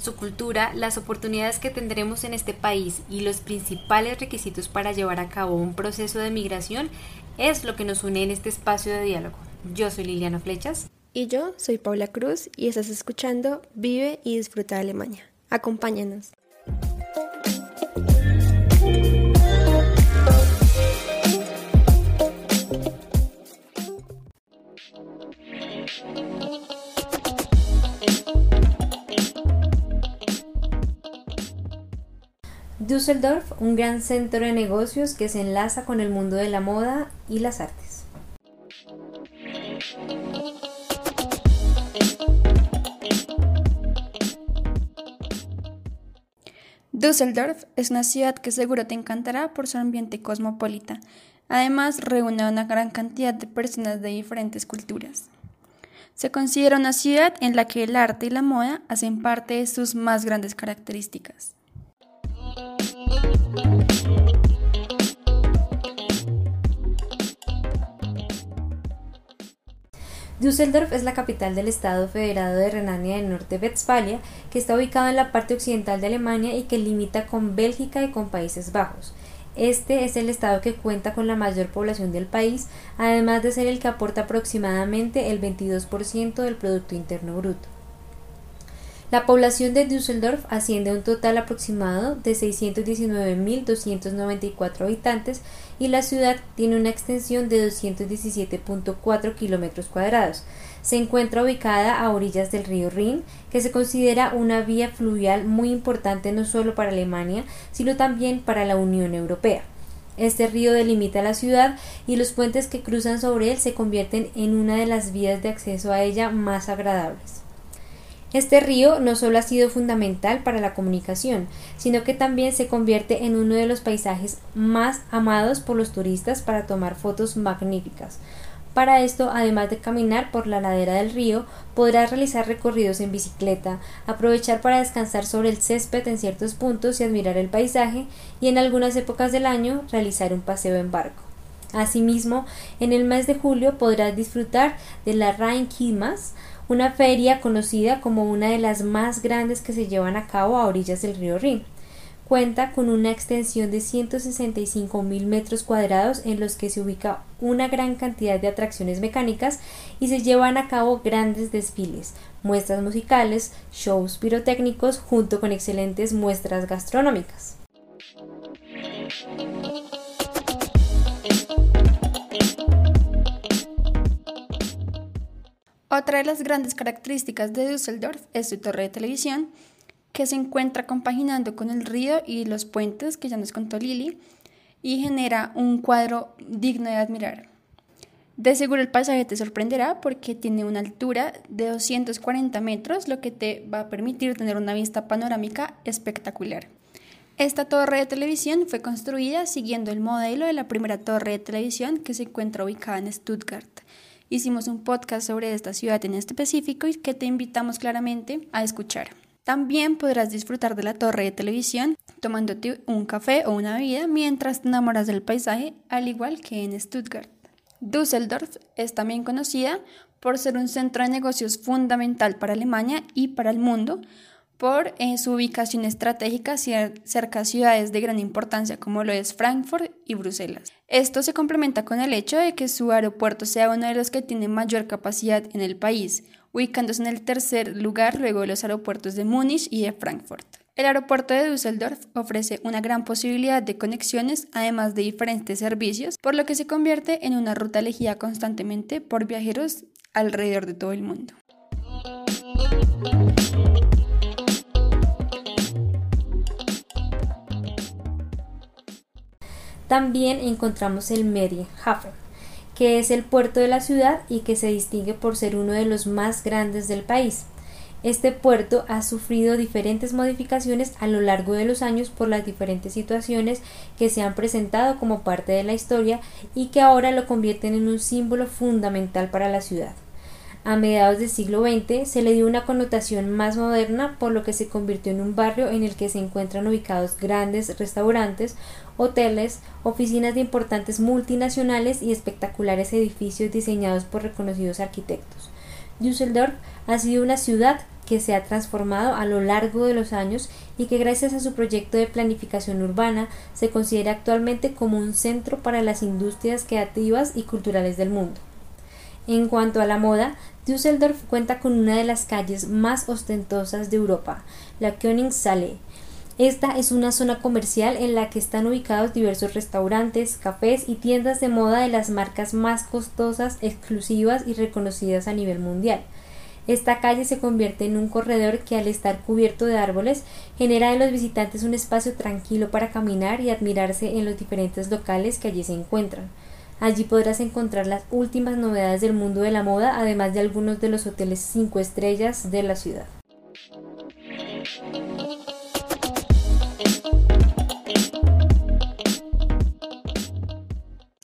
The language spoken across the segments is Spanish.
Su cultura, las oportunidades que tendremos en este país y los principales requisitos para llevar a cabo un proceso de migración es lo que nos une en este espacio de diálogo. Yo soy Liliana Flechas. Y yo soy Paula Cruz y estás escuchando Vive y Disfruta de Alemania. Acompáñanos. Düsseldorf, un gran centro de negocios que se enlaza con el mundo de la moda y las artes. Düsseldorf es una ciudad que seguro te encantará por su ambiente cosmopolita. Además, reúne a una gran cantidad de personas de diferentes culturas. Se considera una ciudad en la que el arte y la moda hacen parte de sus más grandes características. Düsseldorf es la capital del Estado federado de Renania del Norte-Westfalia, que está ubicado en la parte occidental de Alemania y que limita con Bélgica y con Países Bajos. Este es el estado que cuenta con la mayor población del país, además de ser el que aporta aproximadamente el 22% del Producto Interno Bruto. La población de Düsseldorf asciende a un total aproximado de 619.294 habitantes y la ciudad tiene una extensión de 217.4 kilómetros cuadrados. Se encuentra ubicada a orillas del río Rin, que se considera una vía fluvial muy importante no solo para Alemania, sino también para la Unión Europea. Este río delimita la ciudad y los puentes que cruzan sobre él se convierten en una de las vías de acceso a ella más agradables. Este río no solo ha sido fundamental para la comunicación, sino que también se convierte en uno de los paisajes más amados por los turistas para tomar fotos magníficas. Para esto, además de caminar por la ladera del río, podrás realizar recorridos en bicicleta, aprovechar para descansar sobre el césped en ciertos puntos y admirar el paisaje, y en algunas épocas del año realizar un paseo en barco. Asimismo, en el mes de julio podrás disfrutar de la Rhein-Kimas, una feria conocida como una de las más grandes que se llevan a cabo a orillas del río Rin. Cuenta con una extensión de 165 mil metros cuadrados en los que se ubica una gran cantidad de atracciones mecánicas y se llevan a cabo grandes desfiles, muestras musicales, shows pirotécnicos junto con excelentes muestras gastronómicas. Otra de las grandes características de Düsseldorf es su torre de televisión, que se encuentra compaginando con el río y los puentes que ya nos contó Lili, y genera un cuadro digno de admirar. De seguro el paisaje te sorprenderá porque tiene una altura de 240 metros, lo que te va a permitir tener una vista panorámica espectacular. Esta torre de televisión fue construida siguiendo el modelo de la primera torre de televisión que se encuentra ubicada en Stuttgart hicimos un podcast sobre esta ciudad en específico y que te invitamos claramente a escuchar. También podrás disfrutar de la torre de televisión tomándote un café o una bebida mientras te enamoras del paisaje, al igual que en Stuttgart. Düsseldorf es también conocida por ser un centro de negocios fundamental para Alemania y para el mundo, por eh, su ubicación estratégica cerca de ciudades de gran importancia como lo es Frankfurt y Bruselas. Esto se complementa con el hecho de que su aeropuerto sea uno de los que tiene mayor capacidad en el país, ubicándose en el tercer lugar luego de los aeropuertos de Múnich y de Frankfurt. El aeropuerto de Düsseldorf ofrece una gran posibilidad de conexiones, además de diferentes servicios, por lo que se convierte en una ruta elegida constantemente por viajeros alrededor de todo el mundo. También encontramos el Medienhafen, que es el puerto de la ciudad y que se distingue por ser uno de los más grandes del país. Este puerto ha sufrido diferentes modificaciones a lo largo de los años por las diferentes situaciones que se han presentado como parte de la historia y que ahora lo convierten en un símbolo fundamental para la ciudad. A mediados del siglo XX se le dio una connotación más moderna, por lo que se convirtió en un barrio en el que se encuentran ubicados grandes restaurantes, hoteles, oficinas de importantes multinacionales y espectaculares edificios diseñados por reconocidos arquitectos. Düsseldorf ha sido una ciudad que se ha transformado a lo largo de los años y que gracias a su proyecto de planificación urbana se considera actualmente como un centro para las industrias creativas y culturales del mundo. En cuanto a la moda, Düsseldorf cuenta con una de las calles más ostentosas de Europa, la Königsallee. Esta es una zona comercial en la que están ubicados diversos restaurantes, cafés y tiendas de moda de las marcas más costosas, exclusivas y reconocidas a nivel mundial. Esta calle se convierte en un corredor que al estar cubierto de árboles genera en los visitantes un espacio tranquilo para caminar y admirarse en los diferentes locales que allí se encuentran. Allí podrás encontrar las últimas novedades del mundo de la moda, además de algunos de los hoteles 5 estrellas de la ciudad.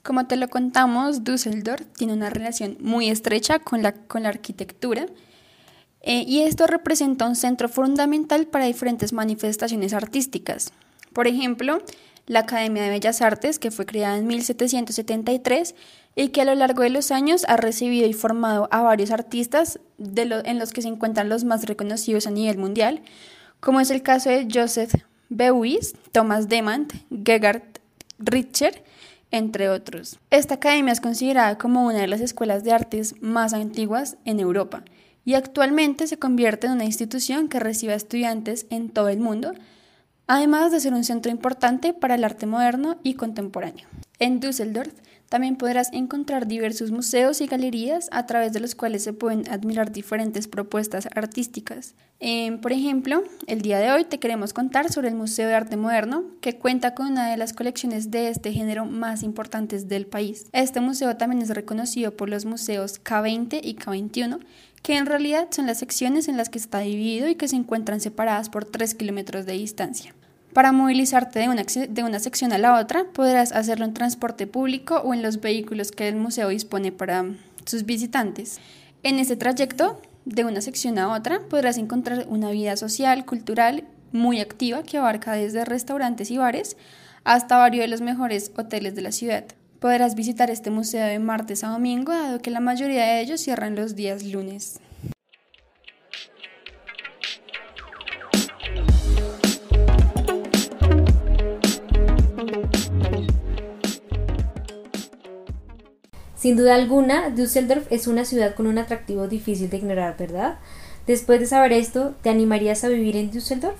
Como te lo contamos, Düsseldorf tiene una relación muy estrecha con la, con la arquitectura eh, y esto representa un centro fundamental para diferentes manifestaciones artísticas. Por ejemplo, la Academia de Bellas Artes, que fue creada en 1773 y que a lo largo de los años ha recibido y formado a varios artistas en los que se encuentran los más reconocidos a nivel mundial, como es el caso de Joseph Beuys, Thomas Demand, Gerhard Richter, entre otros. Esta academia es considerada como una de las escuelas de artes más antiguas en Europa y actualmente se convierte en una institución que recibe a estudiantes en todo el mundo, además de ser un centro importante para el arte moderno y contemporáneo. En Düsseldorf también podrás encontrar diversos museos y galerías a través de los cuales se pueden admirar diferentes propuestas artísticas. Em, por ejemplo, el día de hoy te queremos contar sobre el Museo de Arte Moderno, que cuenta con una de las colecciones de este género más importantes del país. Este museo también es reconocido por los museos K20 y K21, que en realidad son las secciones en las que está dividido y que se encuentran separadas por 3 kilómetros de distancia. Para movilizarte de una, sección a la otra, podrás hacerlo en transporte público o en los vehículos que el museo dispone para sus visitantes. En este trayecto, de una sección a otra, podrás encontrar una vida social, cultural, muy activa que abarca desde restaurantes y bares hasta varios de los mejores hoteles de la ciudad. Podrás visitar este museo de martes a domingo, dado que la mayoría de ellos cierran los días lunes. Sin duda alguna, Düsseldorf es una ciudad con un atractivo difícil de ignorar, ¿verdad? Después de saber esto, ¿te animarías a vivir en Düsseldorf?